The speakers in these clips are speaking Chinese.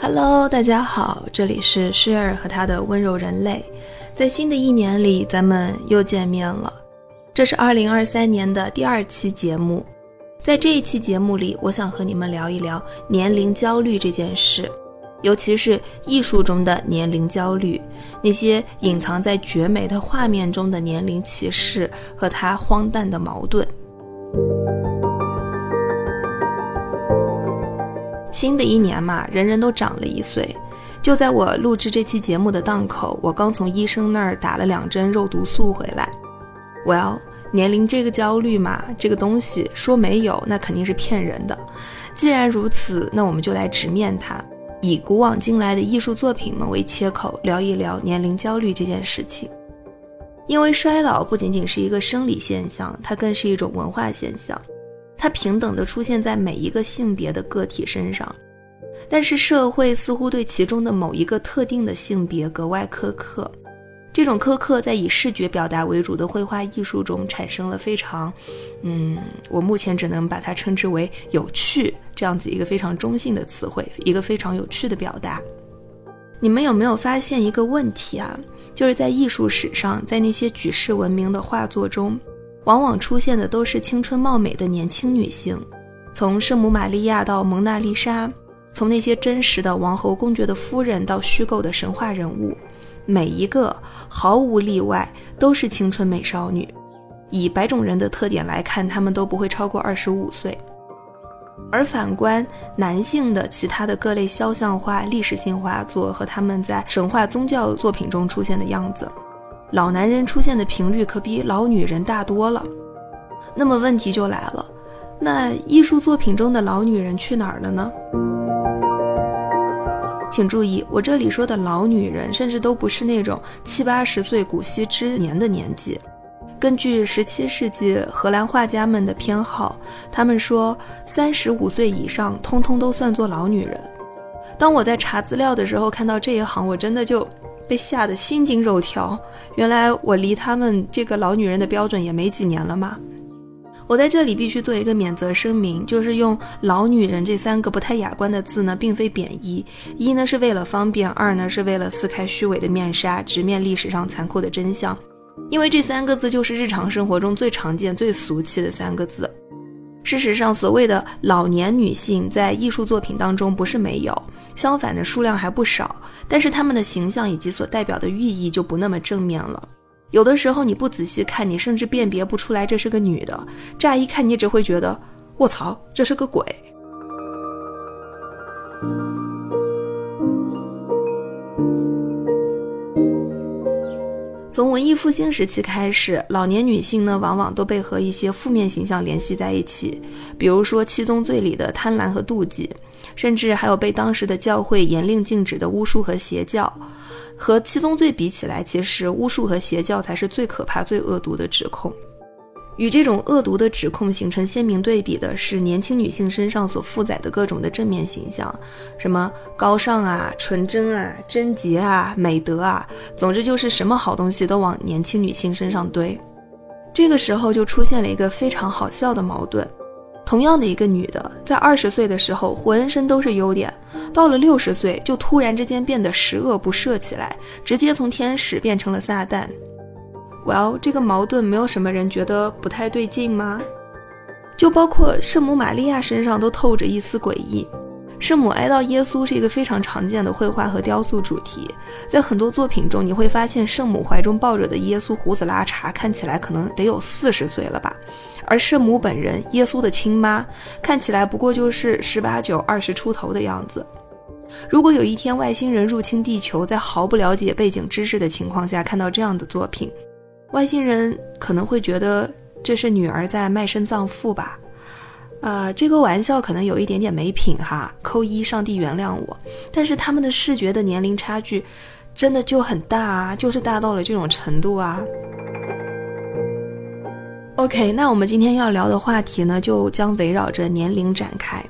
Hello，大家好，这里是诗儿和他的温柔人类。在新的一年里，咱们又见面了。这是二零二三年的第二期节目。在这一期节目里，我想和你们聊一聊年龄焦虑这件事，尤其是艺术中的年龄焦虑，那些隐藏在绝美的画面中的年龄歧视和它荒诞的矛盾。新的一年嘛，人人都长了一岁。就在我录制这期节目的档口，我刚从医生那儿打了两针肉毒素回来。Well，年龄这个焦虑嘛，这个东西说没有，那肯定是骗人的。既然如此，那我们就来直面它，以古往今来的艺术作品们为切口，聊一聊年龄焦虑这件事情。因为衰老不仅仅是一个生理现象，它更是一种文化现象。它平等地出现在每一个性别的个体身上，但是社会似乎对其中的某一个特定的性别格外苛刻。这种苛刻在以视觉表达为主的绘画艺术中产生了非常，嗯，我目前只能把它称之为有趣这样子一个非常中性的词汇，一个非常有趣的表达。你们有没有发现一个问题啊？就是在艺术史上，在那些举世闻名的画作中。往往出现的都是青春貌美的年轻女性，从圣母玛利亚到蒙娜丽莎，从那些真实的王侯公爵的夫人到虚构的神话人物，每一个毫无例外都是青春美少女。以白种人的特点来看，她们都不会超过二十五岁。而反观男性的其他的各类肖像画、历史性画作和他们在神话宗教作品中出现的样子。老男人出现的频率可比老女人大多了，那么问题就来了，那艺术作品中的老女人去哪儿了呢？请注意，我这里说的老女人，甚至都不是那种七八十岁古稀之年的年纪。根据十七世纪荷兰画家们的偏好，他们说三十五岁以上，通通都算作老女人。当我在查资料的时候，看到这一行，我真的就。被吓得心惊肉跳，原来我离他们这个老女人的标准也没几年了嘛。我在这里必须做一个免责声明，就是用“老女人”这三个不太雅观的字呢，并非贬义。一呢是为了方便，二呢是为了撕开虚伪的面纱，直面历史上残酷的真相。因为这三个字就是日常生活中最常见、最俗气的三个字。事实上，所谓的老年女性在艺术作品当中不是没有。相反的数量还不少，但是她们的形象以及所代表的寓意就不那么正面了。有的时候你不仔细看，你甚至辨别不出来这是个女的。乍一看，你只会觉得“卧槽，这是个鬼”。从文艺复兴时期开始，老年女性呢，往往都被和一些负面形象联系在一起，比如说七宗罪里的贪婪和妒忌。甚至还有被当时的教会严令禁止的巫术和邪教，和七宗罪比起来，其实巫术和邪教才是最可怕、最恶毒的指控。与这种恶毒的指控形成鲜明对比的是，年轻女性身上所负载的各种的正面形象，什么高尚啊、纯真啊、贞洁啊、美德啊，总之就是什么好东西都往年轻女性身上堆。这个时候就出现了一个非常好笑的矛盾。同样的一个女的，在二十岁的时候浑身都是优点，到了六十岁就突然之间变得十恶不赦起来，直接从天使变成了撒旦。Well，这个矛盾没有什么人觉得不太对劲吗？就包括圣母玛利亚身上都透着一丝诡异。圣母哀悼耶稣是一个非常常见的绘画和雕塑主题，在很多作品中你会发现圣母怀中抱着的耶稣胡子拉碴，看起来可能得有四十岁了吧。而圣母本人，耶稣的亲妈，看起来不过就是十八九、二十出头的样子。如果有一天外星人入侵地球，在毫不了解背景知识的情况下看到这样的作品，外星人可能会觉得这是女儿在卖身葬父吧？呃，这个玩笑可能有一点点没品哈，扣一，上帝原谅我。但是他们的视觉的年龄差距，真的就很大啊，就是大到了这种程度啊。OK，那我们今天要聊的话题呢，就将围绕着年龄展开。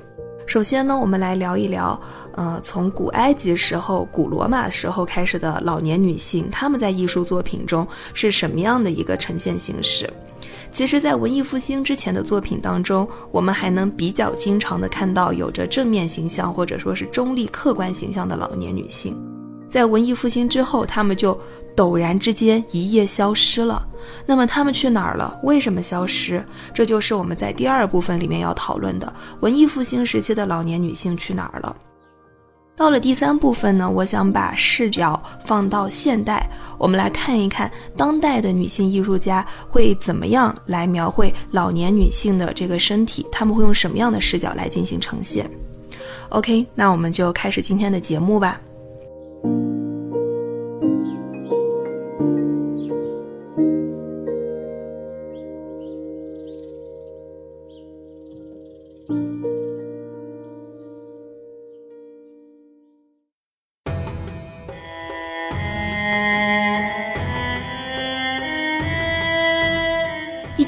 首先呢，我们来聊一聊，呃，从古埃及时候、古罗马时候开始的老年女性，她们在艺术作品中是什么样的一个呈现形式？其实，在文艺复兴之前的作品当中，我们还能比较经常的看到有着正面形象或者说是中立客观形象的老年女性。在文艺复兴之后，她们就陡然之间一夜消失了。那么他们去哪儿了？为什么消失？这就是我们在第二部分里面要讨论的文艺复兴时期的老年女性去哪儿了。到了第三部分呢，我想把视角放到现代，我们来看一看当代的女性艺术家会怎么样来描绘老年女性的这个身体，他们会用什么样的视角来进行呈现？OK，那我们就开始今天的节目吧。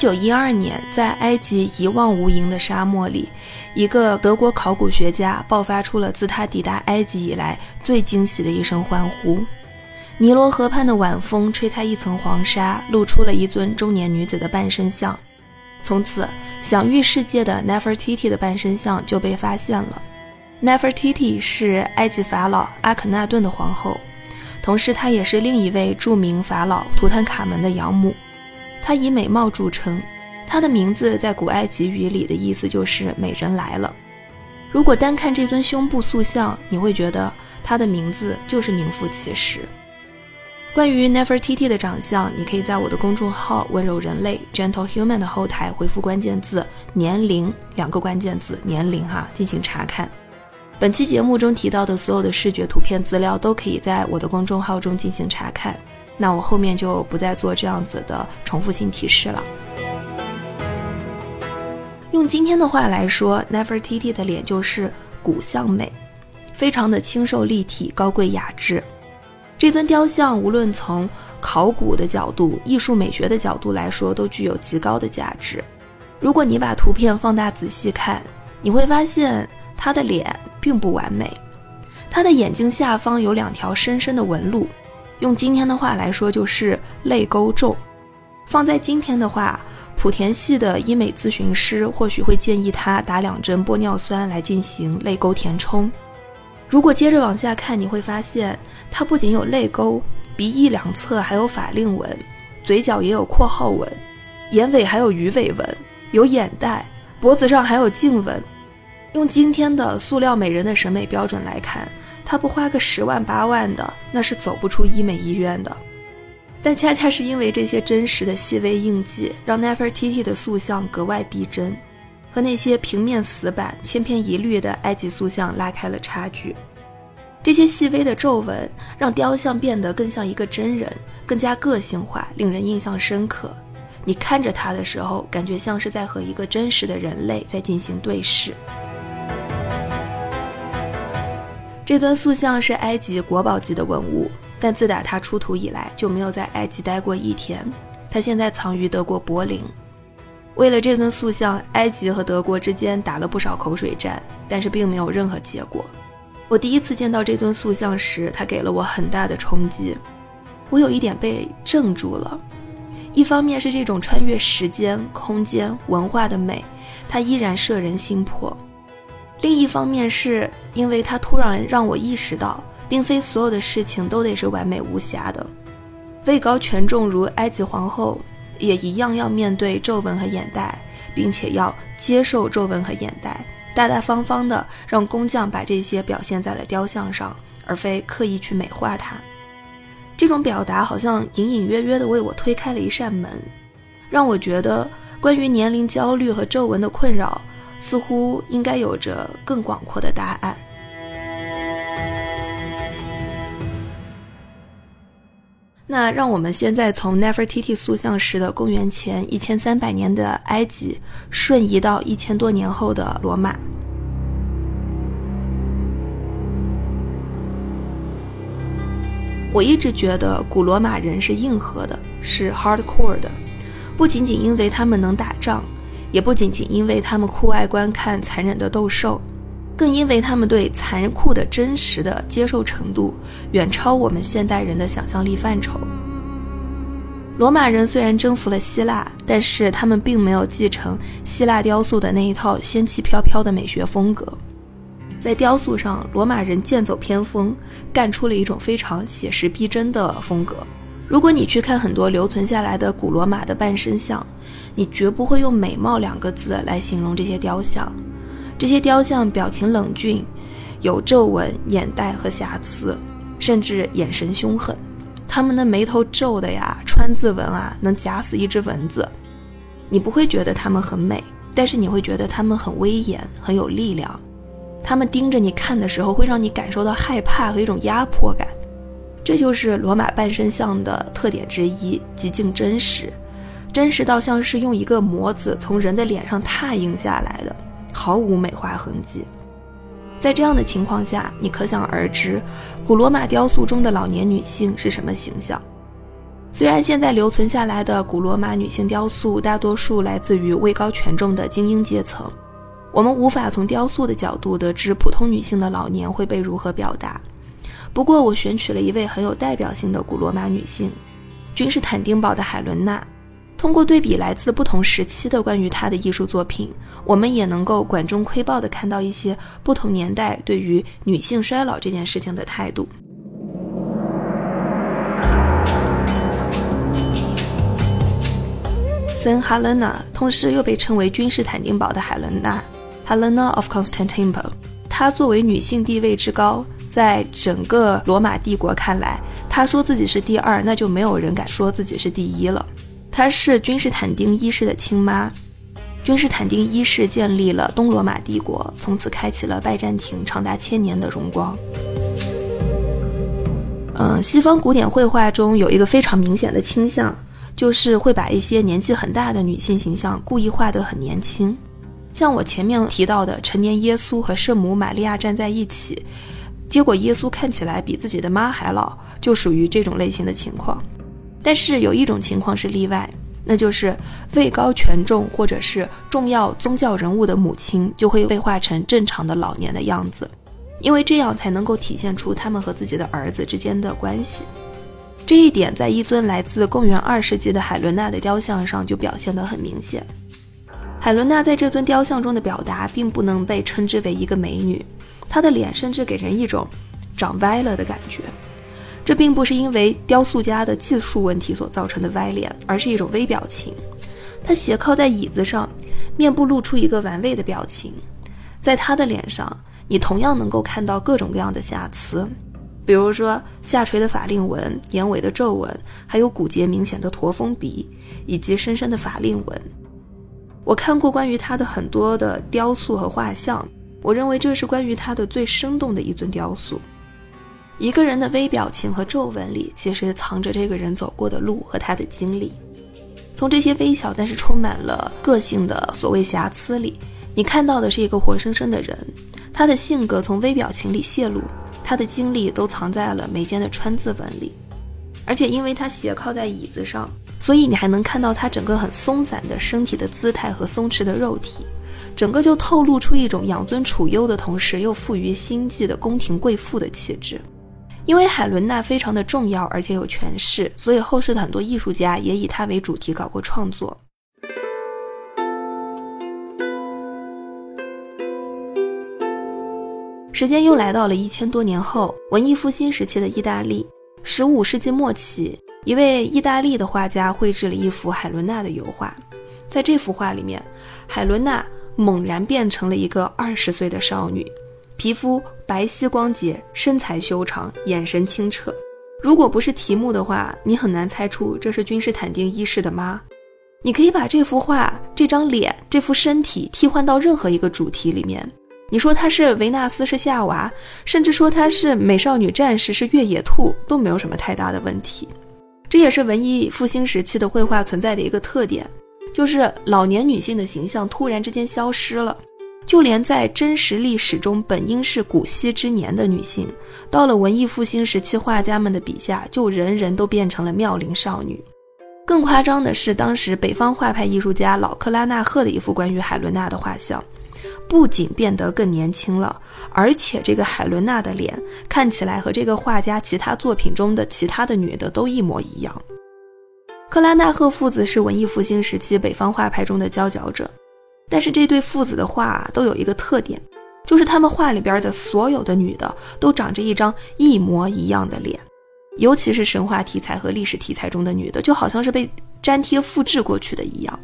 九一二年，在埃及一望无垠的沙漠里，一个德国考古学家爆发出了自他抵达埃及以来最惊喜的一声欢呼。尼罗河畔的晚风吹开一层黄沙，露出了一尊中年女子的半身像。从此，享誉世界的 Nefertiti 的半身像就被发现了。Nefertiti 是埃及法老阿肯纳顿的皇后，同时她也是另一位著名法老图坦卡门的养母。她以美貌著称，她的名字在古埃及语里的意思就是“美人来了”。如果单看这尊胸部塑像，你会觉得她的名字就是名副其实。关于 Nefertiti 的长相，你可以在我的公众号“温柔人类 Gentle Human” 的后台回复关键字“年龄”两个关键字“年龄”哈进行查看。本期节目中提到的所有的视觉图片资料都可以在我的公众号中进行查看。那我后面就不再做这样子的重复性提示了。用今天的话来说，Nefertiti 的脸就是骨相美，非常的清瘦立体、高贵雅致。这尊雕像无论从考古的角度、艺术美学的角度来说，都具有极高的价值。如果你把图片放大仔细看，你会发现她的脸并不完美，她的眼睛下方有两条深深的纹路。用今天的话来说，就是泪沟重。放在今天的话，莆田系的医美咨询师或许会建议他打两针玻尿酸来进行泪沟填充。如果接着往下看，你会发现他不仅有泪沟，鼻翼两侧还有法令纹，嘴角也有括号纹，眼尾还有鱼尾纹，有眼袋，脖子上还有颈纹。用今天的塑料美人的审美标准来看。他不花个十万八万的，那是走不出医美医院的。但恰恰是因为这些真实的细微印记，让 Nefertiti 的塑像格外逼真，和那些平面死板、千篇一律的埃及塑像拉开了差距。这些细微的皱纹让雕像变得更像一个真人，更加个性化，令人印象深刻。你看着他的时候，感觉像是在和一个真实的人类在进行对视。这尊塑像是埃及国宝级的文物，但自打它出土以来就没有在埃及待过一天。它现在藏于德国柏林。为了这尊塑像，埃及和德国之间打了不少口水战，但是并没有任何结果。我第一次见到这尊塑像时，它给了我很大的冲击，我有一点被镇住了。一方面是这种穿越时间、空间、文化的美，它依然摄人心魄；另一方面是。因为它突然让我意识到，并非所有的事情都得是完美无瑕的。位高权重如埃及皇后，也一样要面对皱纹和眼袋，并且要接受皱纹和眼袋，大大方方的让工匠把这些表现在了雕像上，而非刻意去美化它。这种表达好像隐隐约约的为我推开了一扇门，让我觉得关于年龄焦虑和皱纹的困扰。似乎应该有着更广阔的答案。那让我们现在从 Nefertiti 塑像时的公元前一千三百年的埃及，瞬移到一千多年后的罗马。我一直觉得古罗马人是硬核的，是 hardcore 的，不仅仅因为他们能打仗。也不仅仅因为他们酷爱观看残忍的斗兽，更因为他们对残酷的真实的接受程度远超我们现代人的想象力范畴。罗马人虽然征服了希腊，但是他们并没有继承希腊雕塑的那一套仙气飘飘的美学风格。在雕塑上，罗马人剑走偏锋，干出了一种非常写实逼真的风格。如果你去看很多留存下来的古罗马的半身像，你绝不会用“美貌”两个字来形容这些雕像。这些雕像表情冷峻，有皱纹、眼袋和瑕疵，甚至眼神凶狠。他们的眉头皱的呀，川字纹啊，能夹死一只蚊子。你不会觉得他们很美，但是你会觉得他们很威严，很有力量。他们盯着你看的时候，会让你感受到害怕和一种压迫感。这就是罗马半身像的特点之一，极尽真实，真实到像是用一个模子从人的脸上拓印下来的，毫无美化痕迹。在这样的情况下，你可想而知，古罗马雕塑中的老年女性是什么形象。虽然现在留存下来的古罗马女性雕塑大多数来自于位高权重的精英阶层，我们无法从雕塑的角度得知普通女性的老年会被如何表达。不过，我选取了一位很有代表性的古罗马女性——君士坦丁堡的海伦娜。通过对比来自不同时期的关于她的艺术作品，我们也能够管中窥豹地看到一些不同年代对于女性衰老这件事情的态度。圣哈伦娜，同时又被称为君士坦丁堡的海伦娜 （Helena of Constantinople），她作为女性地位之高，在整个罗马帝国看来，她说自己是第二，那就没有人敢说自己是第一了。她是君士坦丁一世的亲妈，君士坦丁一世建立了东罗马帝国，从此开启了拜占庭长达千年的荣光。嗯，西方古典绘画中有一个非常明显的倾向，就是会把一些年纪很大的女性形象故意画得很年轻，像我前面提到的成年耶稣和圣母玛利亚站在一起，结果耶稣看起来比自己的妈还老，就属于这种类型的情况。但是有一种情况是例外，那就是位高权重或者是重要宗教人物的母亲就会被画成正常的老年的样子，因为这样才能够体现出他们和自己的儿子之间的关系。这一点在一尊来自公元二世纪的海伦娜的雕像上就表现得很明显。海伦娜在这尊雕像中的表达并不能被称之为一个美女，她的脸甚至给人一种长歪了的感觉。这并不是因为雕塑家的技术问题所造成的歪脸，而是一种微表情。他斜靠在椅子上，面部露出一个玩味的表情。在他的脸上，你同样能够看到各种各样的瑕疵，比如说下垂的法令纹、眼尾的皱纹，还有骨节明显的驼峰鼻，以及深深的法令纹。我看过关于他的很多的雕塑和画像，我认为这是关于他的最生动的一尊雕塑。一个人的微表情和皱纹里，其实藏着这个人走过的路和他的经历。从这些微小但是充满了个性的所谓瑕疵里，你看到的是一个活生生的人。他的性格从微表情里泄露，他的经历都藏在了眉间的川字纹里。而且因为他斜靠在椅子上，所以你还能看到他整个很松散的身体的姿态和松弛的肉体，整个就透露出一种养尊处优的同时又富于心计的宫廷贵妇的气质。因为海伦娜非常的重要，而且有权势，所以后世的很多艺术家也以她为主题搞过创作。时间又来到了一千多年后，文艺复兴时期的意大利。十五世纪末期，一位意大利的画家绘制了一幅海伦娜的油画。在这幅画里面，海伦娜猛然变成了一个二十岁的少女。皮肤白皙光洁，身材修长，眼神清澈。如果不是题目的话，你很难猜出这是君士坦丁一世的妈。你可以把这幅画、这张脸、这副身体替换到任何一个主题里面。你说她是维纳斯，是夏娃，甚至说她是美少女战士，是越野兔，都没有什么太大的问题。这也是文艺复兴时期的绘画存在的一个特点，就是老年女性的形象突然之间消失了。就连在真实历史中本应是古稀之年的女性，到了文艺复兴时期画家们的笔下，就人人都变成了妙龄少女。更夸张的是，当时北方画派艺术家老克拉纳赫的一幅关于海伦娜的画像，不仅变得更年轻了，而且这个海伦娜的脸看起来和这个画家其他作品中的其他的女的都一模一样。克拉纳赫父子是文艺复兴时期北方画派中的佼佼者，但是这对父子的画都有一个特点，就是他们画里边的所有的女的都长着一张一模一样的脸，尤其是神话题材和历史题材中的女的，就好像是被粘贴复制过去的一样。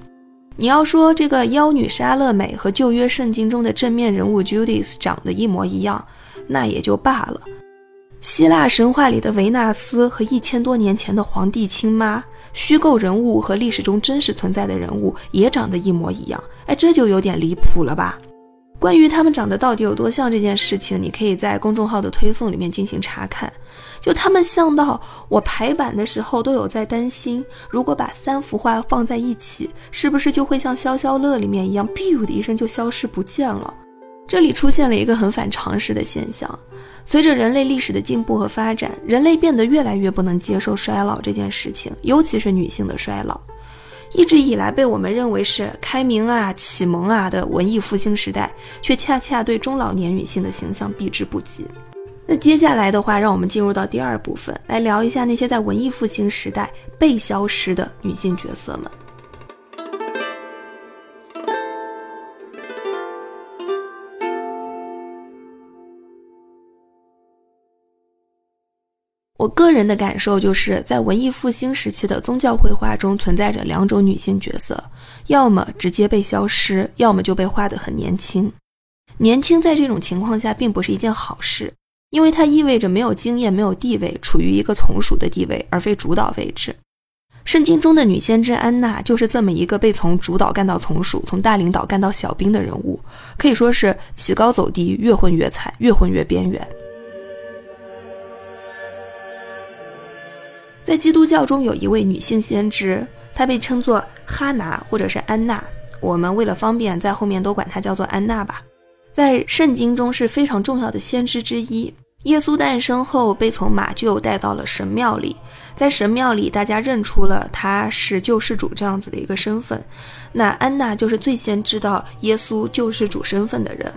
你要说这个妖女莎乐美和旧约圣经中的正面人物 Judith 长得一模一样，那也就罢了。希腊神话里的维纳斯和一千多年前的皇帝亲妈，虚构人物和历史中真实存在的人物也长得一模一样，哎，这就有点离谱了吧？关于他们长得到底有多像这件事情，你可以在公众号的推送里面进行查看。就他们像到我排版的时候都有在担心，如果把三幅画放在一起，是不是就会像消消乐里面一样，biu 的一声就消失不见了？这里出现了一个很反常识的现象。随着人类历史的进步和发展，人类变得越来越不能接受衰老这件事情，尤其是女性的衰老。一直以来被我们认为是开明啊、启蒙啊的文艺复兴时代，却恰恰对中老年女性的形象避之不及。那接下来的话，让我们进入到第二部分，来聊一下那些在文艺复兴时代被消失的女性角色们。我个人的感受就是在文艺复兴时期的宗教绘画中存在着两种女性角色，要么直接被消失，要么就被画得很年轻。年轻在这种情况下并不是一件好事，因为它意味着没有经验、没有地位，处于一个从属的地位而非主导位置。圣经中的女先知安娜就是这么一个被从主导干到从属，从大领导干到小兵的人物，可以说是起高走低，越混越惨，越混越边缘。在基督教中有一位女性先知，她被称作哈拿或者是安娜。我们为了方便，在后面都管她叫做安娜吧。在圣经中是非常重要的先知之一。耶稣诞生后，被从马厩带到了神庙里，在神庙里，大家认出了他是救世主这样子的一个身份。那安娜就是最先知道耶稣救世主身份的人。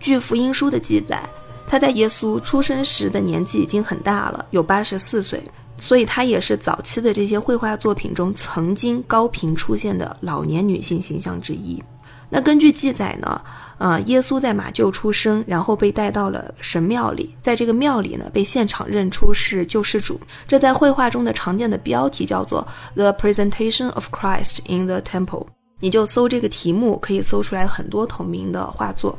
据福音书的记载，她在耶稣出生时的年纪已经很大了，有八十四岁。所以，她也是早期的这些绘画作品中曾经高频出现的老年女性形象之一。那根据记载呢，呃，耶稣在马厩出生，然后被带到了神庙里，在这个庙里呢，被现场认出是救世主。这在绘画中的常见的标题叫做《The Presentation of Christ in the Temple》。你就搜这个题目，可以搜出来很多同名的画作。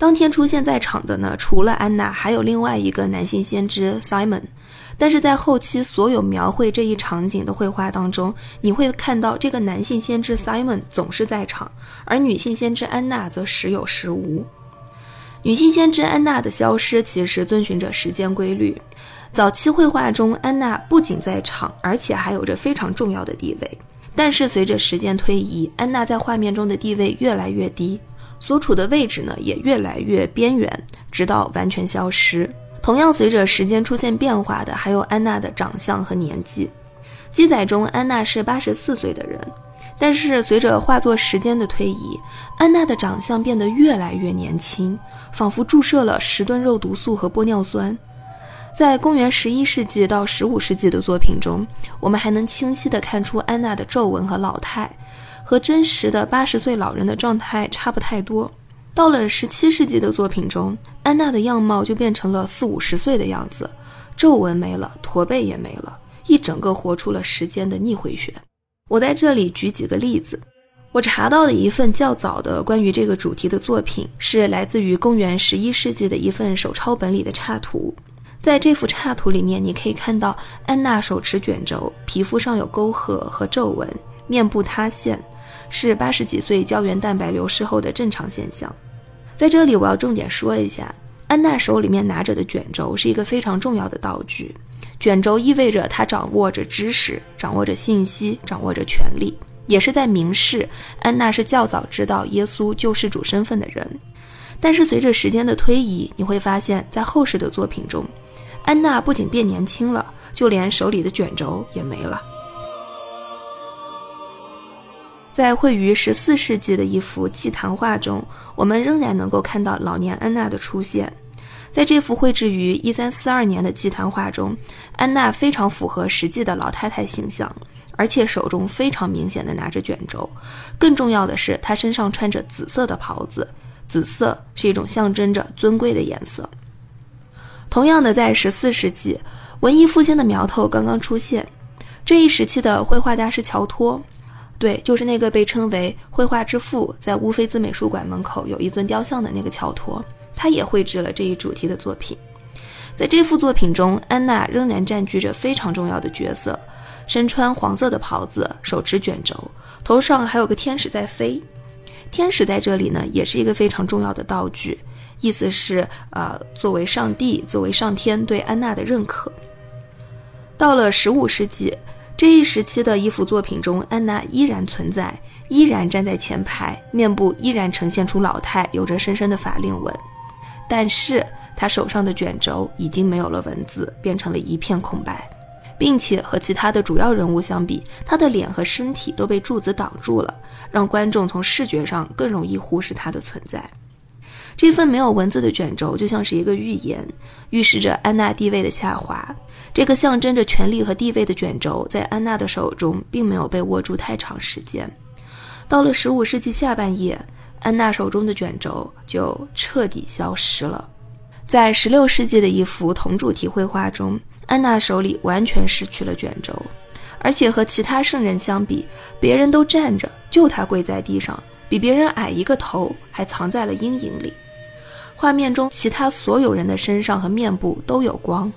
当天出现在场的呢，除了安娜，还有另外一个男性先知 Simon。但是在后期所有描绘这一场景的绘画当中，你会看到这个男性先知 Simon 总是在场，而女性先知安娜则时有时无。女性先知安娜的消失其实遵循着时间规律。早期绘画中，安娜不仅在场，而且还有着非常重要的地位。但是随着时间推移，安娜在画面中的地位越来越低，所处的位置呢也越来越边缘，直到完全消失。同样，随着时间出现变化的还有安娜的长相和年纪。记载中，安娜是八十四岁的人，但是随着画作时间的推移，安娜的长相变得越来越年轻，仿佛注射了十吨肉毒素和玻尿酸。在公元十一世纪到十五世纪的作品中，我们还能清晰地看出安娜的皱纹和老态，和真实的八十岁老人的状态差不太多。到了十七世纪的作品中，安娜的样貌就变成了四五十岁的样子，皱纹没了，驼背也没了，一整个活出了时间的逆回旋。我在这里举几个例子。我查到的一份较早的关于这个主题的作品，是来自于公元十一世纪的一份手抄本里的插图。在这幅插图里面，你可以看到安娜手持卷轴，皮肤上有沟壑和皱纹，面部塌陷。是八十几岁胶原蛋白流失后的正常现象。在这里，我要重点说一下，安娜手里面拿着的卷轴是一个非常重要的道具。卷轴意味着她掌握着知识，掌握着信息，掌握着权力，也是在明示安娜是较早知道耶稣救世主身份的人。但是随着时间的推移，你会发现在后世的作品中，安娜不仅变年轻了，就连手里的卷轴也没了。在绘于十四世纪的一幅祭坛画中，我们仍然能够看到老年安娜的出现。在这幅绘制于一三四二年的祭坛画中，安娜非常符合实际的老太太形象，而且手中非常明显的拿着卷轴。更重要的是，她身上穿着紫色的袍子，紫色是一种象征着尊贵的颜色。同样的，在十四世纪，文艺复兴的苗头刚刚出现。这一时期的绘画大师乔托，对，就是那个被称为“绘画之父”在乌菲兹美术馆门口有一尊雕像的那个乔托，他也绘制了这一主题的作品。在这幅作品中，安娜仍然占据着非常重要的角色，身穿黄色的袍子，手持卷轴，头上还有个天使在飞。天使在这里呢，也是一个非常重要的道具。意思是，呃，作为上帝，作为上天对安娜的认可。到了十五世纪这一时期的一幅作品中，安娜依然存在，依然站在前排，面部依然呈现出老态，有着深深的法令纹。但是她手上的卷轴已经没有了文字，变成了一片空白，并且和其他的主要人物相比，她的脸和身体都被柱子挡住了，让观众从视觉上更容易忽视她的存在。这份没有文字的卷轴就像是一个预言，预示着安娜地位的下滑。这个象征着权力和地位的卷轴在安娜的手中并没有被握住太长时间。到了15世纪下半叶，安娜手中的卷轴就彻底消失了。在16世纪的一幅同主题绘画中，安娜手里完全失去了卷轴，而且和其他圣人相比，别人都站着，就她跪在地上，比别人矮一个头，还藏在了阴影里。画面中，其他所有人的身上和面部都有光，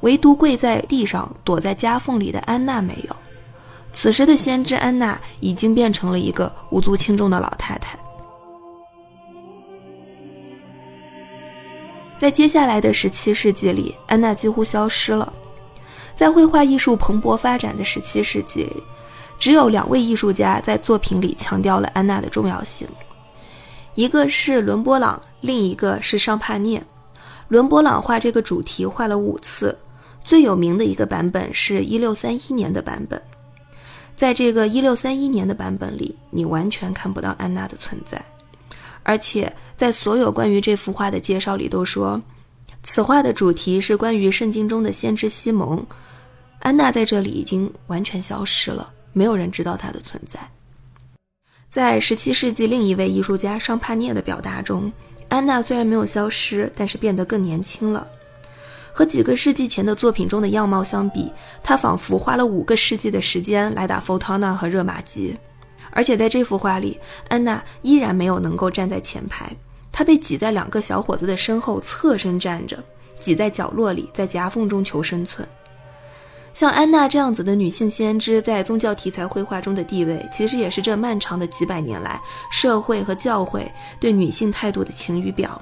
唯独跪在地上、躲在夹缝里的安娜没有。此时的先知安娜已经变成了一个无足轻重的老太太。在接下来的十七世纪里，安娜几乎消失了。在绘画艺术蓬勃发展的十七世纪，只有两位艺术家在作品里强调了安娜的重要性。一个是伦勃朗，另一个是尚帕涅。伦勃朗画这个主题画了五次，最有名的一个版本是一六三一年的版本。在这个一六三一年的版本里，你完全看不到安娜的存在，而且在所有关于这幅画的介绍里都说，此画的主题是关于圣经中的先知西蒙。安娜在这里已经完全消失了，没有人知道她的存在。在17世纪另一位艺术家尚帕涅的表达中，安娜虽然没有消失，但是变得更年轻了。和几个世纪前的作品中的样貌相比，她仿佛花了五个世纪的时间来打佛塔纳和热玛吉。而且在这幅画里，安娜依然没有能够站在前排，她被挤在两个小伙子的身后，侧身站着，挤在角落里，在夹缝中求生存。像安娜这样子的女性先知，在宗教题材绘画中的地位，其实也是这漫长的几百年来社会和教会对女性态度的晴雨表。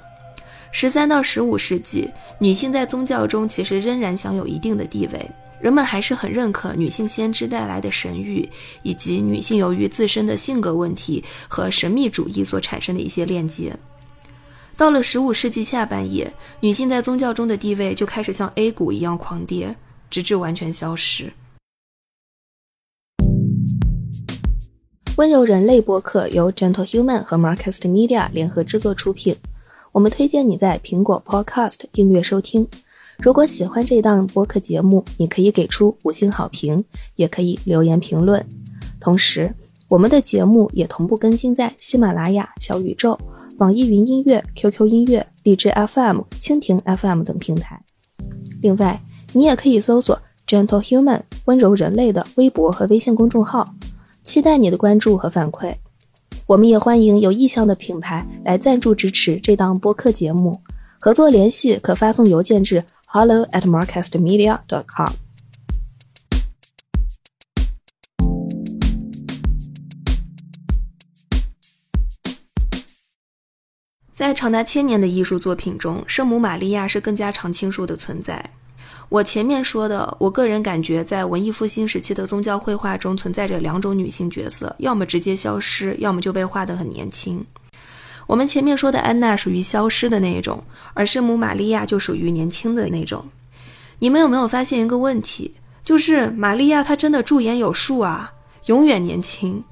十三到十五世纪，女性在宗教中其实仍然享有一定的地位，人们还是很认可女性先知带来的神谕，以及女性由于自身的性格问题和神秘主义所产生的一些链接。到了十五世纪下半叶，女性在宗教中的地位就开始像 A 股一样狂跌。直至完全消失。温柔人类播客由 Gentle Human 和 Marcast Media 联合制作出品。我们推荐你在苹果 Podcast 订阅收听。如果喜欢这档播客节目，你可以给出五星好评，也可以留言评论。同时，我们的节目也同步更新在喜马拉雅、小宇宙、网易云音乐、QQ 音乐、荔枝 FM、蜻蜓 FM 等平台。另外，你也可以搜索 Gentle Human 温柔人类的微博和微信公众号，期待你的关注和反馈。我们也欢迎有意向的品牌来赞助支持这档播客节目，合作联系可发送邮件至 hello at marcastmedia.com。在长达千年的艺术作品中，圣母玛利亚是更加常青树的存在。我前面说的，我个人感觉，在文艺复兴时期的宗教绘画中存在着两种女性角色，要么直接消失，要么就被画得很年轻。我们前面说的安娜属于消失的那一种，而圣母玛利亚就属于年轻的那种。你们有没有发现一个问题？就是玛利亚她真的驻颜有术啊，永远年轻。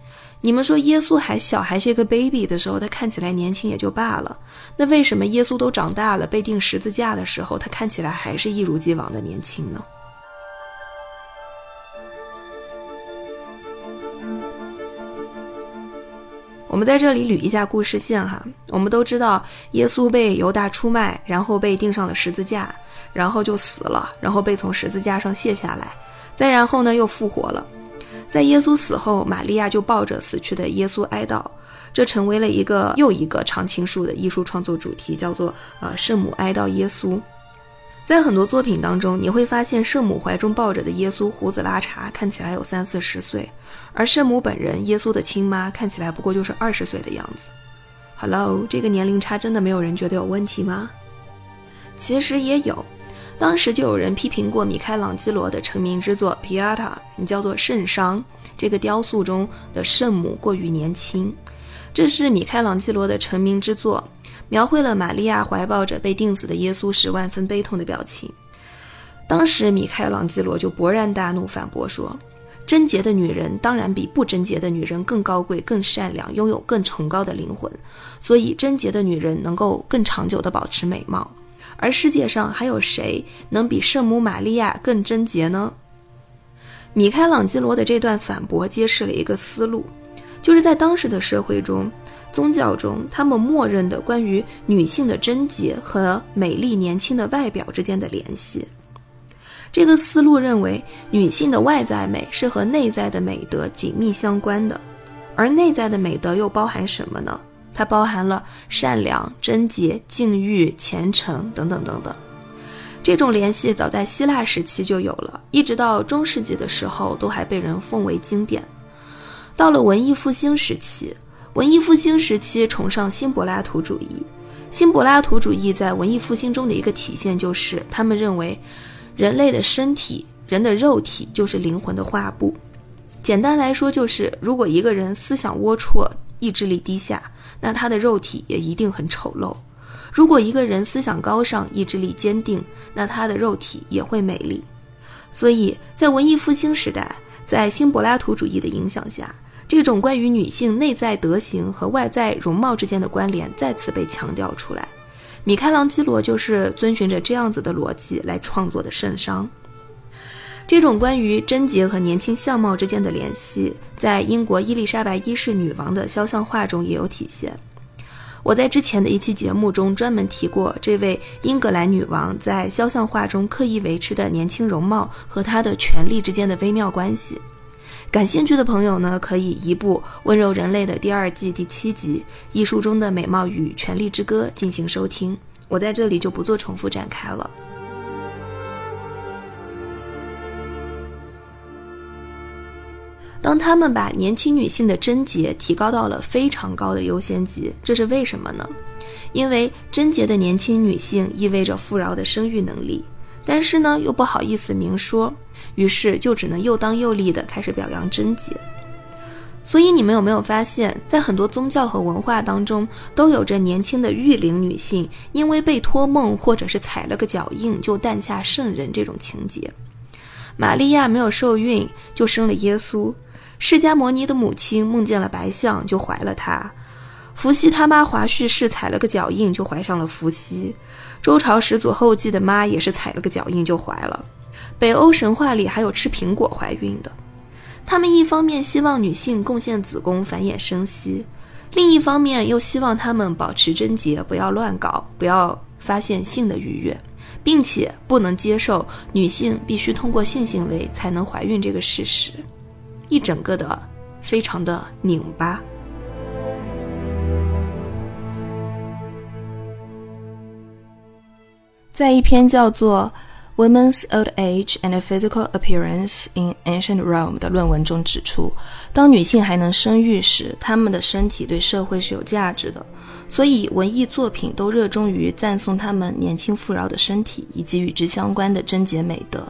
你们说耶稣还小还是一个 baby 的时候他看起来年轻也就罢了。那为什么耶稣都长大了被钉十字架的时候他看起来还是一如既往的年轻呢？我们在这里捋一下故事线哈。我们都知道耶稣被犹大出卖然后被钉上了十字架然后就死了然后被从十字架上卸下来再然后呢又复活了。在耶稣死后，玛利亚就抱着死去的耶稣哀悼，这成为了一个又一个常青树的艺术创作主题，叫做呃圣母哀悼耶稣。在很多作品当中，你会发现圣母怀中抱着的耶稣胡子拉碴，看起来有三四十岁，而圣母本人耶稣的亲妈看起来不过就是二十岁的样子。好了这个年龄差真的没有人觉得有问题吗？其实也有，当时就有人批评过米开朗基罗的成名之作《皮亚塔》，你叫做圣殇，这个雕塑中的圣母过于年轻。这是米开朗基罗的成名之作。描绘了玛利亚怀抱着被钉死的耶稣时万分悲痛的表情。当时米开朗基罗就勃然大怒，反驳说：“贞洁的女人当然比不贞洁的女人更高贵、更善良，拥有更崇高的灵魂。所以，贞洁的女人能够更长久地保持美貌。而世界上还有谁能比圣母玛利亚更贞洁呢？”米开朗基罗的这段反驳揭示了一个思路，就是在当时的社会中。宗教中，他们默认的关于女性的贞洁和美丽年轻的外表之间的联系，这个思路认为，女性的外在美是和内在的美德紧密相关的，而内在的美德又包含什么呢？它包含了善良、贞洁、禁欲、虔诚等等等等。这种联系早在希腊时期就有了，一直到中世纪的时候都还被人奉为经典。到了文艺复兴时期。文艺复兴时期崇尚新柏拉图主义，新柏拉图主义在文艺复兴中的一个体现就是，他们认为人类的身体、人的肉体就是灵魂的画布。简单来说，就是如果一个人思想龌龊、意志力低下，那他的肉体也一定很丑陋；如果一个人思想高尚、意志力坚定，那他的肉体也会美丽。所以在文艺复兴时代，在新柏拉图主义的影响下。这种关于女性内在德行和外在容貌之间的关联再次被强调出来。米开朗基罗就是遵循着这样子的逻辑来创作的《圣殇》。这种关于贞洁和年轻相貌之间的联系，在英国伊丽莎白一世女王的肖像画中也有体现。我在之前的一期节目中专门提过，这位英格兰女王在肖像画中刻意维持的年轻容貌和她的权力之间的微妙关系。感兴趣的朋友呢，可以移步《温柔人类》的第二季第七集《艺术中的美貌与权力之歌》进行收听。我在这里就不做重复展开了。当他们把年轻女性的贞洁提高到了非常高的优先级，这是为什么呢？因为贞洁的年轻女性意味着富饶的生育能力，但是呢，又不好意思明说。于是就只能又当又立地开始表扬贞洁。所以你们有没有发现，在很多宗教和文化当中，都有着年轻的育龄女性因为被托梦或者是踩了个脚印就诞下圣人这种情节？玛利亚没有受孕就生了耶稣，释迦摩尼的母亲梦见了白象就怀了他，伏羲他妈华胥氏踩了个脚印就怀上了伏羲，周朝始祖后稷的妈也是踩了个脚印就怀了。北欧神话里还有吃苹果怀孕的，他们一方面希望女性贡献子宫繁衍生息，另一方面又希望她们保持贞洁，不要乱搞，不要发现性的愉悦，并且不能接受女性必须通过性行为才能怀孕这个事实，一整个的非常的拧巴。在一篇叫做。Women's Old Age and Physical Appearance in Ancient Rome 的论文中指出，当女性还能生育时，她们的身体对社会是有价值的。所以，文艺作品都热衷于赞颂她们年轻富饶的身体以及与之相关的贞洁美德。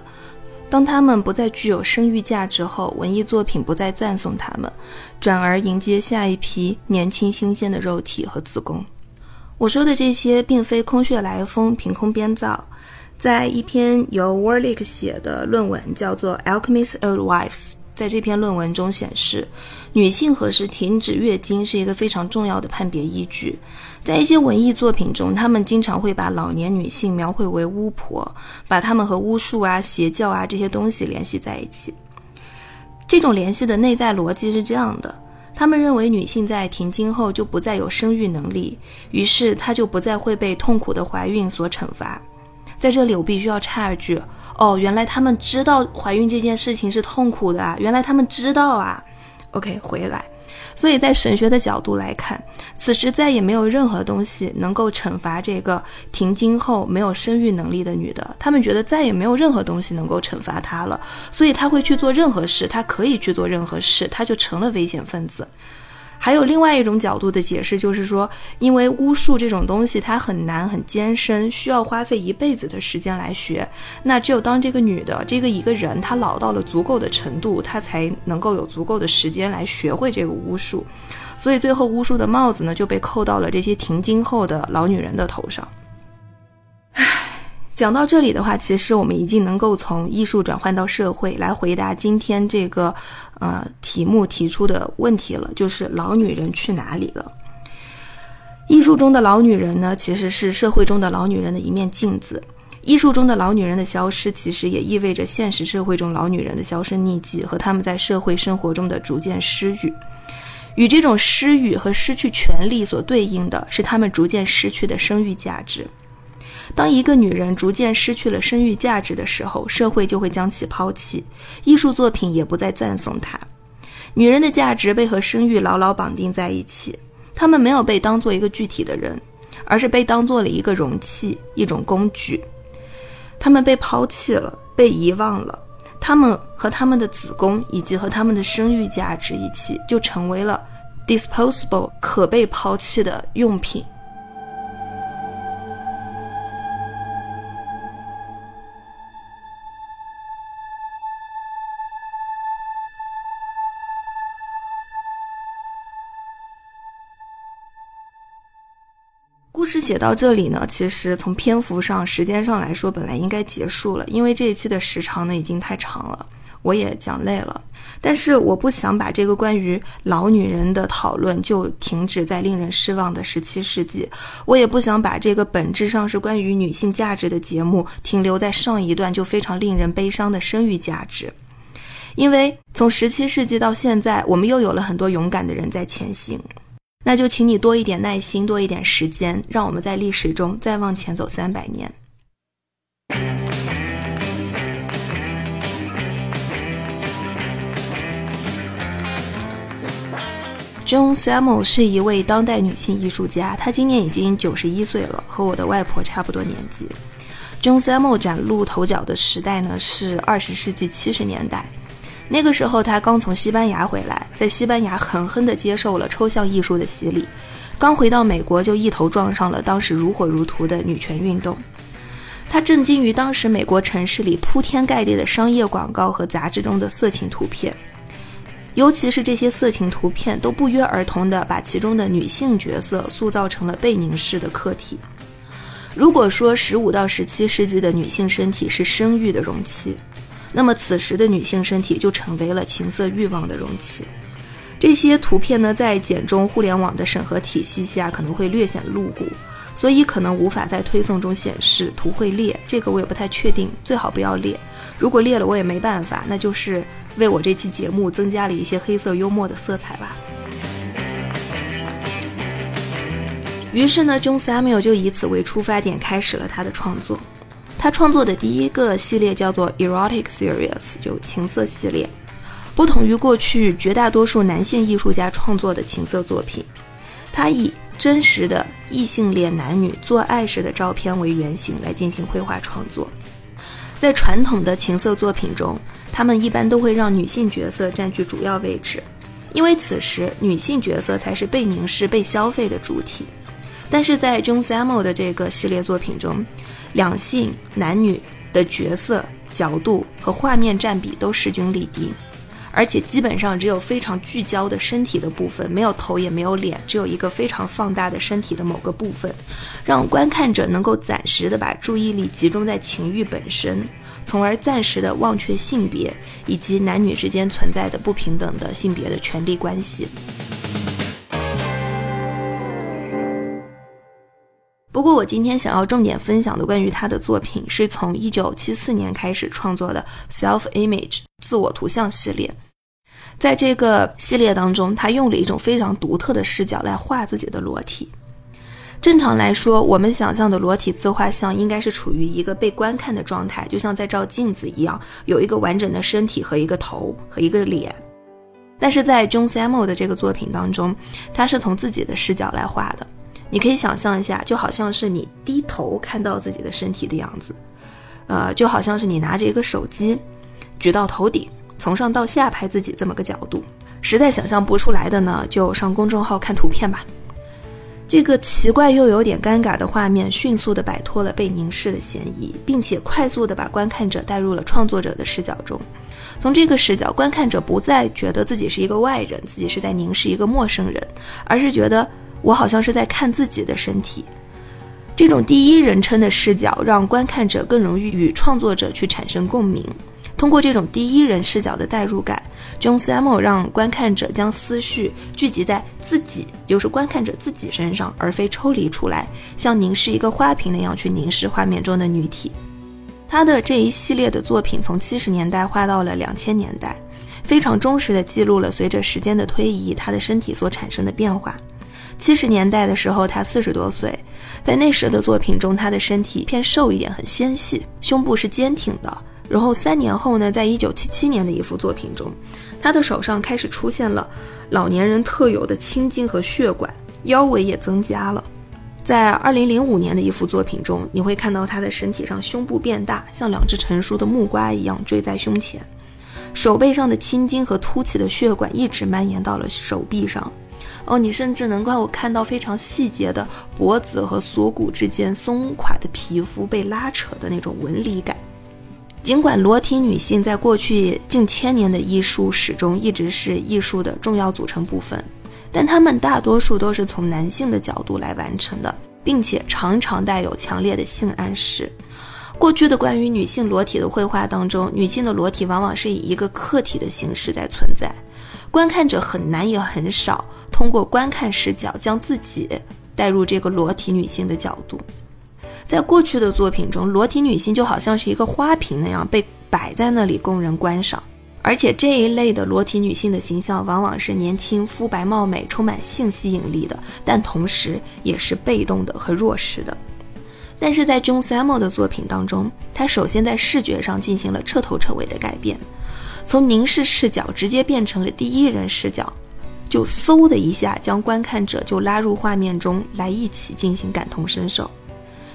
当她们不再具有生育价值后，文艺作品不再赞颂她们，转而迎接下一批年轻新鲜的肉体和子宫。我说的这些，并非空穴来风、凭空编造。在一篇由 Warlick 写的论文，叫做《Alchemist's Old Wives》。在这篇论文中显示，女性何时停止月经是一个非常重要的判别依据。在一些文艺作品中，他们经常会把老年女性描绘为巫婆，把她们和巫术啊、邪教啊这些东西联系在一起。这种联系的内在逻辑是这样的：他们认为女性在停经后就不再有生育能力，于是她就不再会被痛苦的怀孕所惩罚。在这里，我必须要插一句：哦，原来他们知道怀孕这件事情是痛苦的啊！原来他们知道啊。OK，回来。所以在神学的角度来看，此时再也没有任何东西能够惩罚这个停经后没有生育能力的女的。他们觉得再也没有任何东西能够惩罚她了，所以她会去做任何事，她可以去做任何事，她就成了危险分子。还有另外一种角度的解释，就是说，因为巫术这种东西它很难、很艰深，需要花费一辈子的时间来学。那只有当这个女的、这个一个人她老到了足够的程度，她才能够有足够的时间来学会这个巫术。所以最后巫术的帽子呢，就被扣到了这些停经后的老女人的头上。讲到这里的话，其实我们已经能够从艺术转换到社会来回答今天这个呃题目提出的问题了，就是老女人去哪里了？艺术中的老女人呢，其实是社会中的老女人的一面镜子。艺术中的老女人的消失，其实也意味着现实社会中老女人的销声匿迹和她们在社会生活中的逐渐失语。与这种失语和失去权利所对应的是，她们逐渐失去的生育价值。当一个女人逐渐失去了生育价值的时候，社会就会将其抛弃，艺术作品也不再赞颂她。女人的价值被和生育牢牢绑定在一起，她们没有被当做一个具体的人，而是被当做了一个容器、一种工具。她们被抛弃了，被遗忘了，她们和她们的子宫以及和她们的生育价值一起，就成为了 disposable 可被抛弃的用品。事写到这里呢，其实从篇幅上、时间上来说，本来应该结束了，因为这一期的时长呢已经太长了，我也讲累了。但是我不想把这个关于老女人的讨论就停止在令人失望的十七世纪，我也不想把这个本质上是关于女性价值的节目停留在上一段就非常令人悲伤的生育价值，因为从十七世纪到现在，我们又有了很多勇敢的人在前行。那就请你多一点耐心，多一点时间，让我们在历史中再往前走三百年。Joan Samo 是一位当代女性艺术家，她今年已经九十一岁了，和我的外婆差不多年纪。Joan Samo 崭露头角的时代呢，是二十世纪七十年代。那个时候，他刚从西班牙回来，在西班牙狠狠地接受了抽象艺术的洗礼。刚回到美国，就一头撞上了当时如火如荼的女权运动。他震惊于当时美国城市里铺天盖地的商业广告和杂志中的色情图片，尤其是这些色情图片都不约而同地把其中的女性角色塑造成了被凝视的客体。如果说十五到十七世纪的女性身体是生育的容器，那么此时的女性身体就成为了情色欲望的容器。这些图片呢，在简中互联网的审核体系下可能会略显露骨，所以可能无法在推送中显示，图会裂。这个我也不太确定，最好不要裂。如果裂了，我也没办法，那就是为我这期节目增加了一些黑色幽默的色彩吧。于是呢，John Samuel 就以此为出发点，开始了他的创作。他创作的第一个系列叫做 Erotic Series，就情色系列。不同于过去绝大多数男性艺术家创作的情色作品，他以真实的异性恋男女做爱时的照片为原型来进行绘画创作。在传统的情色作品中，他们一般都会让女性角色占据主要位置，因为此时女性角色才是被凝视、被消费的主体。但是在 John Samuel 的这个系列作品中，两性男女的角色角度和画面占比都势均力敌，而且基本上只有非常聚焦的身体的部分，没有头也没有脸，只有一个非常放大的身体的某个部分，让观看者能够暂时的把注意力集中在情欲本身，从而暂时的忘却性别以及男女之间存在的不平等的性别的权利关系。不过，我今天想要重点分享的关于他的作品，是从一九七四年开始创作的《Self Image》自我图像系列。在这个系列当中，他用了一种非常独特的视角来画自己的裸体。正常来说，我们想象的裸体自画像应该是处于一个被观看的状态，就像在照镜子一样，有一个完整的身体和一个头和一个脸。但是在 John Samuel 的这个作品当中，他是从自己的视角来画的。你可以想象一下，就好像是你低头看到自己的身体的样子，呃，就好像是你拿着一个手机举到头顶，从上到下拍自己这么个角度。实在想象不出来的呢，就上公众号看图片吧。这个奇怪又有点尴尬的画面，迅速地摆脱了被凝视的嫌疑，并且快速地把观看者带入了创作者的视角中。从这个视角，观看者不再觉得自己是一个外人，自己是在凝视一个陌生人，而是觉得我好像是在看自己的身体。这种第一人称的视角，让观看者更容易与创作者去产生共鸣。通过这种第一人视角的代入感，John Samuel 让观看者将思绪聚集在自己，就是观看者自己身上，而非抽离出来，像凝视一个花瓶那样去凝视画面中的女体。他的这一系列的作品从七十年代画到了两千年代，非常忠实地记录了随着时间的推移，他的身体所产生的变化。七十年代的时候，他四十多岁，在那时的作品中，他的身体偏瘦一点，很纤细，胸部是坚挺的。然后三年后呢，在一九七七年的一幅作品中，他的手上开始出现了老年人特有的青筋和血管，腰围也增加了。在二零零五年的一幅作品中，你会看到他的身体上胸部变大，像两只成熟的木瓜一样坠在胸前，手背上的青筋和凸起的血管一直蔓延到了手臂上。哦，你甚至能够看到非常细节的脖子和锁骨之间松垮的皮肤被拉扯的那种纹理感。尽管裸体女性在过去近千年的艺术史中一直是艺术的重要组成部分，但她们大多数都是从男性的角度来完成的，并且常常带有强烈的性暗示。过去的关于女性裸体的绘画当中，女性的裸体往往是以一个客体的形式在存在，观看者很难也很少通过观看视角将自己带入这个裸体女性的角度。在过去的作品中，裸体女性就好像是一个花瓶那样被摆在那里供人观赏，而且这一类的裸体女性的形象往往是年轻、肤白貌美、充满性吸引力的，但同时也是被动的和弱势的。但是在 John s a m o 的作品当中，他首先在视觉上进行了彻头彻尾的改变，从凝视视角直接变成了第一人视角，就嗖的一下将观看者就拉入画面中来一起进行感同身受。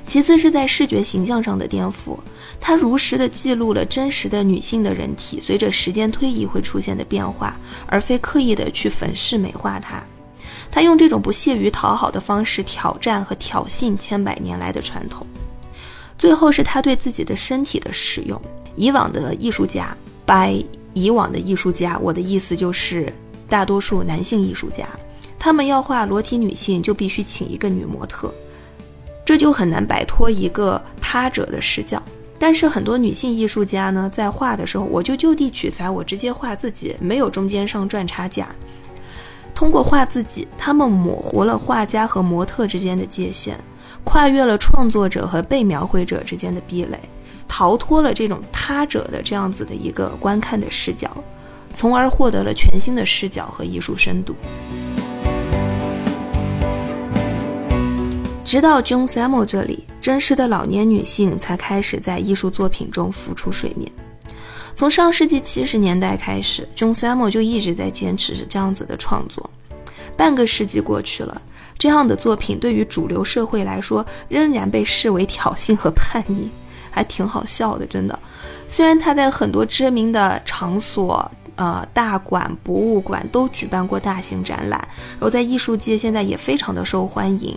其次是在视觉形象上的颠覆，它如实的记录了真实的女性的人体随着时间推移会出现的变化，而非刻意的去粉饰美化它。他用这种不屑于讨好的方式挑战和挑衅千百年来的传统。最后是他对自己的身体的使用。以往的艺术家，by 以往的艺术家，我的意思就是大多数男性艺术家，他们要画裸体女性就必须请一个女模特。这就很难摆脱一个他者的视角，但是很多女性艺术家呢，在画的时候，我就就地取材，我直接画自己，没有中间上赚差价。通过画自己，他们模糊了画家和模特之间的界限，跨越了创作者和被描绘者之间的壁垒，逃脱了这种他者的这样子的一个观看的视角，从而获得了全新的视角和艺术深度。直到 John s a m m e 这里，真实的老年女性才开始在艺术作品中浮出水面。从上世纪七十年代开始，John s a m m e 就一直在坚持着这样子的创作。半个世纪过去了，这样的作品对于主流社会来说，仍然被视为挑衅和叛逆，还挺好笑的，真的。虽然他在很多知名的场所，呃，大馆、博物馆都举办过大型展览，然后在艺术界现在也非常的受欢迎。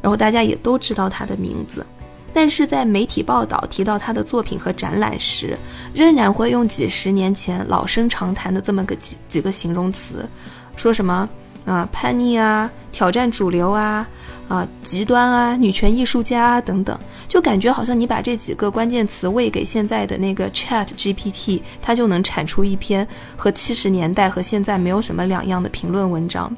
然后大家也都知道他的名字，但是在媒体报道提到他的作品和展览时，仍然会用几十年前老生常谈的这么个几几个形容词，说什么啊叛逆啊挑战主流啊啊极端啊女权艺术家啊等等，就感觉好像你把这几个关键词喂给现在的那个 Chat GPT，它就能产出一篇和七十年代和现在没有什么两样的评论文章。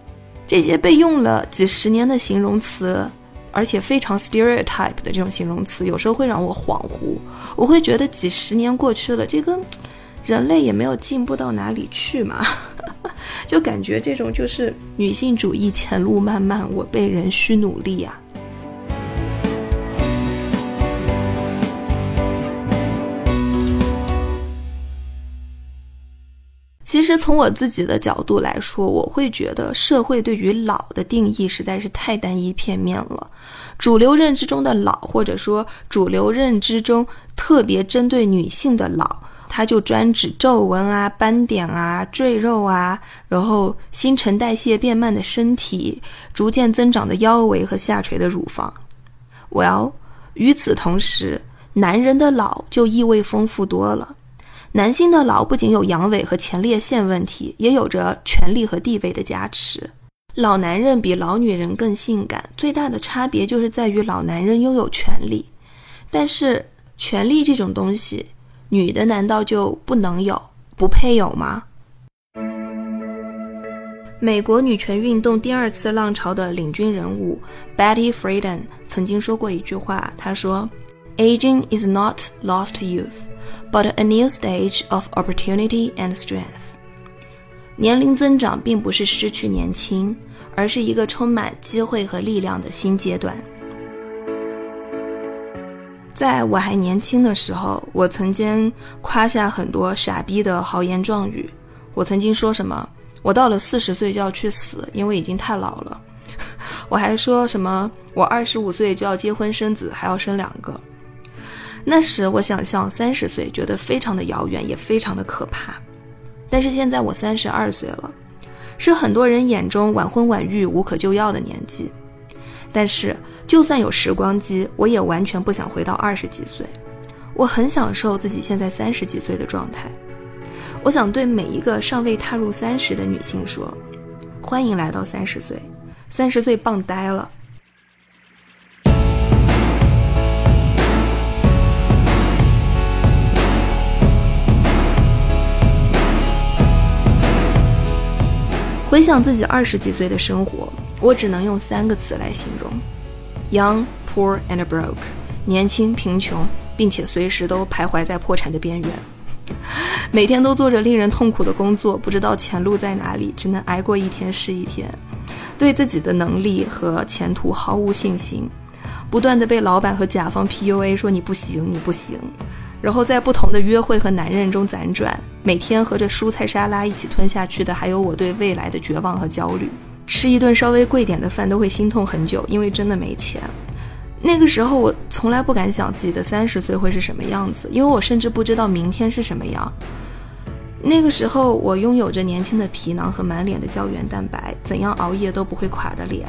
这些被用了几十年的形容词。而且非常 stereotype 的这种形容词，有时候会让我恍惚。我会觉得几十年过去了，这个人类也没有进步到哪里去嘛。就感觉这种就是女性主义前路漫漫，我辈仍需努力啊。其实从我自己的角度来说，我会觉得社会对于老的定义实在是太单一片面了。主流认知中的老，或者说主流认知中特别针对女性的老，它就专指皱纹啊、斑点啊、赘肉啊，然后新陈代谢变慢的身体，逐渐增长的腰围和下垂的乳房。Well，与此同时，男人的老就意味丰富多了。男性的老不仅有阳痿和前列腺问题，也有着权力和地位的加持。老男人比老女人更性感，最大的差别就是在于老男人拥有权利。但是权力这种东西，女的难道就不能有、不配有吗？美国女权运动第二次浪潮的领军人物 Betty Friedan 曾经说过一句话，她说：“Aging is not lost youth。” But a new stage of opportunity and strength。年龄增长并不是失去年轻，而是一个充满机会和力量的新阶段。在我还年轻的时候，我曾经夸下很多傻逼的豪言壮语。我曾经说什么：“我到了四十岁就要去死，因为已经太老了。”我还说什么：“我二十五岁就要结婚生子，还要生两个。”那时我想象三十岁，觉得非常的遥远，也非常的可怕。但是现在我三十二岁了，是很多人眼中晚婚晚育、无可救药的年纪。但是就算有时光机，我也完全不想回到二十几岁。我很享受自己现在三十几岁的状态。我想对每一个尚未踏入三十的女性说：欢迎来到三十岁，三十岁棒呆了。回想自己二十几岁的生活，我只能用三个词来形容：young, poor and broke。年轻、贫穷，并且随时都徘徊在破产的边缘。每天都做着令人痛苦的工作，不知道前路在哪里，只能挨过一天是一天。对自己的能力和前途毫无信心，不断的被老板和甲方 PUA，说你不行，你不行。然后在不同的约会和男人中辗转，每天和着蔬菜沙拉一起吞下去的，还有我对未来的绝望和焦虑。吃一顿稍微贵点的饭都会心痛很久，因为真的没钱。那个时候我从来不敢想自己的三十岁会是什么样子，因为我甚至不知道明天是什么样。那个时候我拥有着年轻的皮囊和满脸的胶原蛋白，怎样熬夜都不会垮的脸。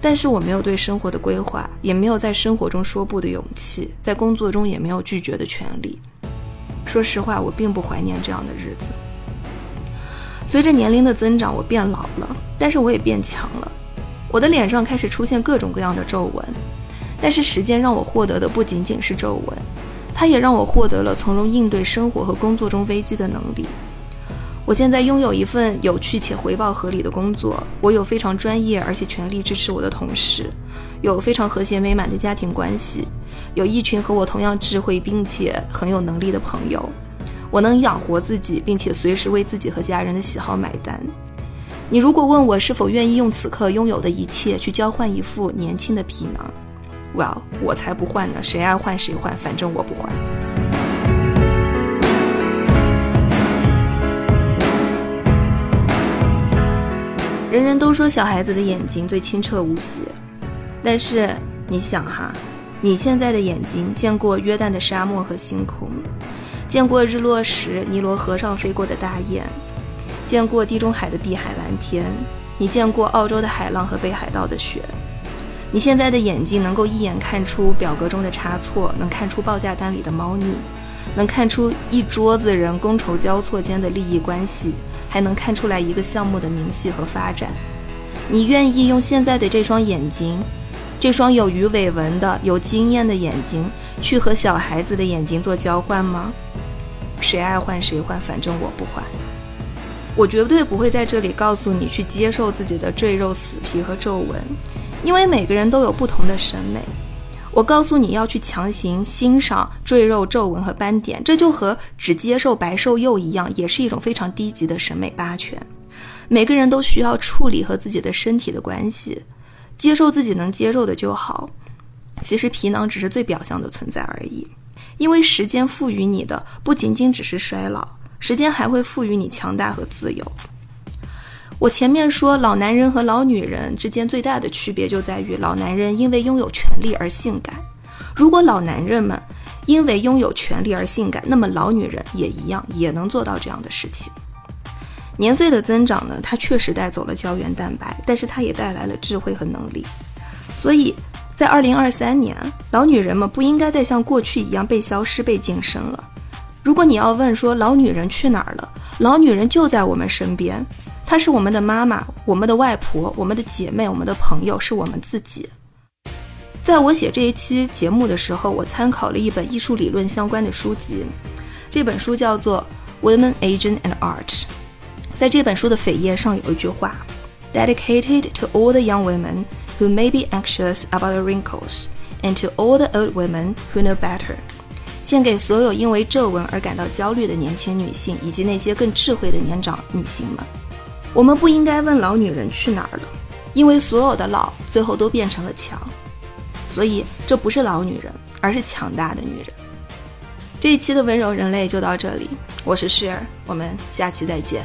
但是我没有对生活的规划，也没有在生活中说不的勇气，在工作中也没有拒绝的权利。说实话，我并不怀念这样的日子。随着年龄的增长，我变老了，但是我也变强了。我的脸上开始出现各种各样的皱纹，但是时间让我获得的不仅仅是皱纹，它也让我获得了从容应对生活和工作中危机的能力。我现在拥有一份有趣且回报合理的工作，我有非常专业而且全力支持我的同事，有非常和谐美满的家庭关系，有一群和我同样智慧并且很有能力的朋友，我能养活自己，并且随时为自己和家人的喜好买单。你如果问我是否愿意用此刻拥有的一切去交换一副年轻的皮囊，Well，我才不换呢，谁爱换谁换，反正我不换。人人都说小孩子的眼睛最清澈无邪，但是你想哈，你现在的眼睛见过约旦的沙漠和星空，见过日落时尼罗河上飞过的大雁，见过地中海的碧海蓝天，你见过澳洲的海浪和北海道的雪。你现在的眼睛能够一眼看出表格中的差错，能看出报价单里的猫腻，能看出一桌子人觥筹交错间的利益关系。还能看出来一个项目的明细和发展。你愿意用现在的这双眼睛，这双有鱼尾纹的、有经验的眼睛，去和小孩子的眼睛做交换吗？谁爱换谁换，反正我不换。我绝对不会在这里告诉你去接受自己的赘肉、死皮和皱纹，因为每个人都有不同的审美。我告诉你要去强行欣赏赘肉、皱纹和斑点，这就和只接受白瘦幼一样，也是一种非常低级的审美霸权。每个人都需要处理和自己的身体的关系，接受自己能接受的就好。其实皮囊只是最表象的存在而已，因为时间赋予你的不仅仅只是衰老，时间还会赋予你强大和自由。我前面说，老男人和老女人之间最大的区别就在于，老男人因为拥有权力而性感。如果老男人们因为拥有权力而性感，那么老女人也一样，也能做到这样的事情。年岁的增长呢，它确实带走了胶原蛋白，但是它也带来了智慧和能力。所以在二零二三年，老女人们不应该再像过去一样被消失、被晋升了。如果你要问说老女人去哪儿了，老女人就在我们身边。她是我们的妈妈，我们的外婆，我们的姐妹，我们的朋友，是我们自己。在我写这一期节目的时候，我参考了一本艺术理论相关的书籍，这本书叫做《Women, Aging and Art》。在这本书的扉页上有一句话：“Dedicated to all the young women who may be anxious about the wrinkles, and to all the old women who know better。”献给所有因为皱纹而感到焦虑的年轻女性，以及那些更智慧的年长女性们。我们不应该问老女人去哪儿了，因为所有的老最后都变成了强，所以这不是老女人，而是强大的女人。这一期的温柔人类就到这里，我是诗儿，我们下期再见。